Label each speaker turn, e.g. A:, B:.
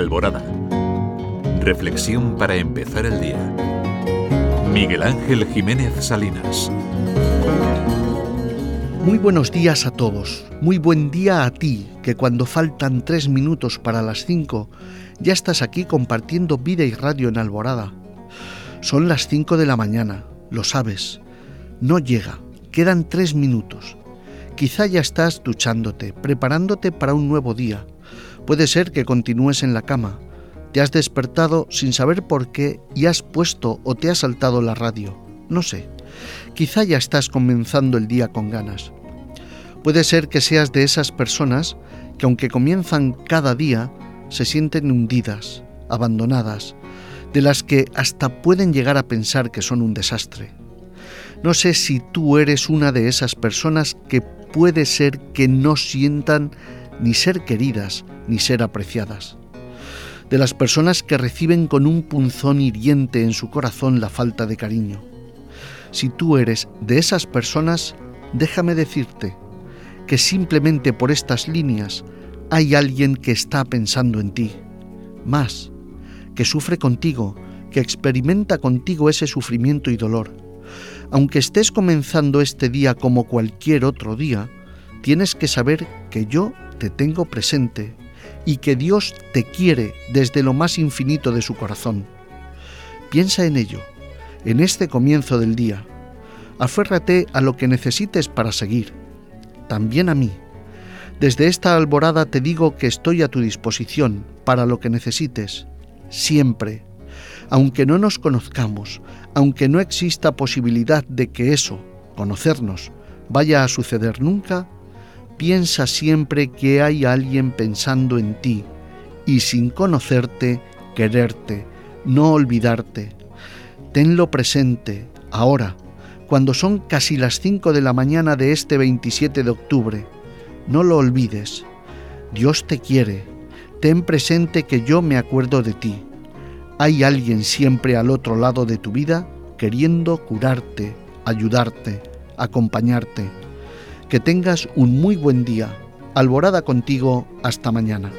A: Alborada. Reflexión para empezar el día. Miguel Ángel Jiménez Salinas.
B: Muy buenos días a todos. Muy buen día a ti, que cuando faltan tres minutos para las cinco, ya estás aquí compartiendo vida y radio en Alborada. Son las cinco de la mañana, lo sabes. No llega, quedan tres minutos. Quizá ya estás duchándote, preparándote para un nuevo día. Puede ser que continúes en la cama. Te has despertado sin saber por qué y has puesto o te ha saltado la radio. No sé. Quizá ya estás comenzando el día con ganas. Puede ser que seas de esas personas que aunque comienzan cada día, se sienten hundidas, abandonadas, de las que hasta pueden llegar a pensar que son un desastre. No sé si tú eres una de esas personas que puede ser que no sientan ni ser queridas ni ser apreciadas. De las personas que reciben con un punzón hiriente en su corazón la falta de cariño. Si tú eres de esas personas, déjame decirte que simplemente por estas líneas hay alguien que está pensando en ti. Más, que sufre contigo, que experimenta contigo ese sufrimiento y dolor aunque estés comenzando este día como cualquier otro día, tienes que saber que yo te tengo presente y que Dios te quiere desde lo más infinito de su corazón. Piensa en ello, en este comienzo del día. Aférrate a lo que necesites para seguir, también a mí. Desde esta alborada te digo que estoy a tu disposición para lo que necesites, siempre aunque no nos conozcamos, aunque no exista posibilidad de que eso, conocernos, vaya a suceder nunca, piensa siempre que hay alguien pensando en ti y sin conocerte, quererte, no olvidarte. Tenlo presente, ahora, cuando son casi las 5 de la mañana de este 27 de octubre. No lo olvides. Dios te quiere. Ten presente que yo me acuerdo de ti hay alguien siempre al otro lado de tu vida queriendo curarte, ayudarte, acompañarte. Que tengas un muy buen día. Alborada contigo. Hasta mañana.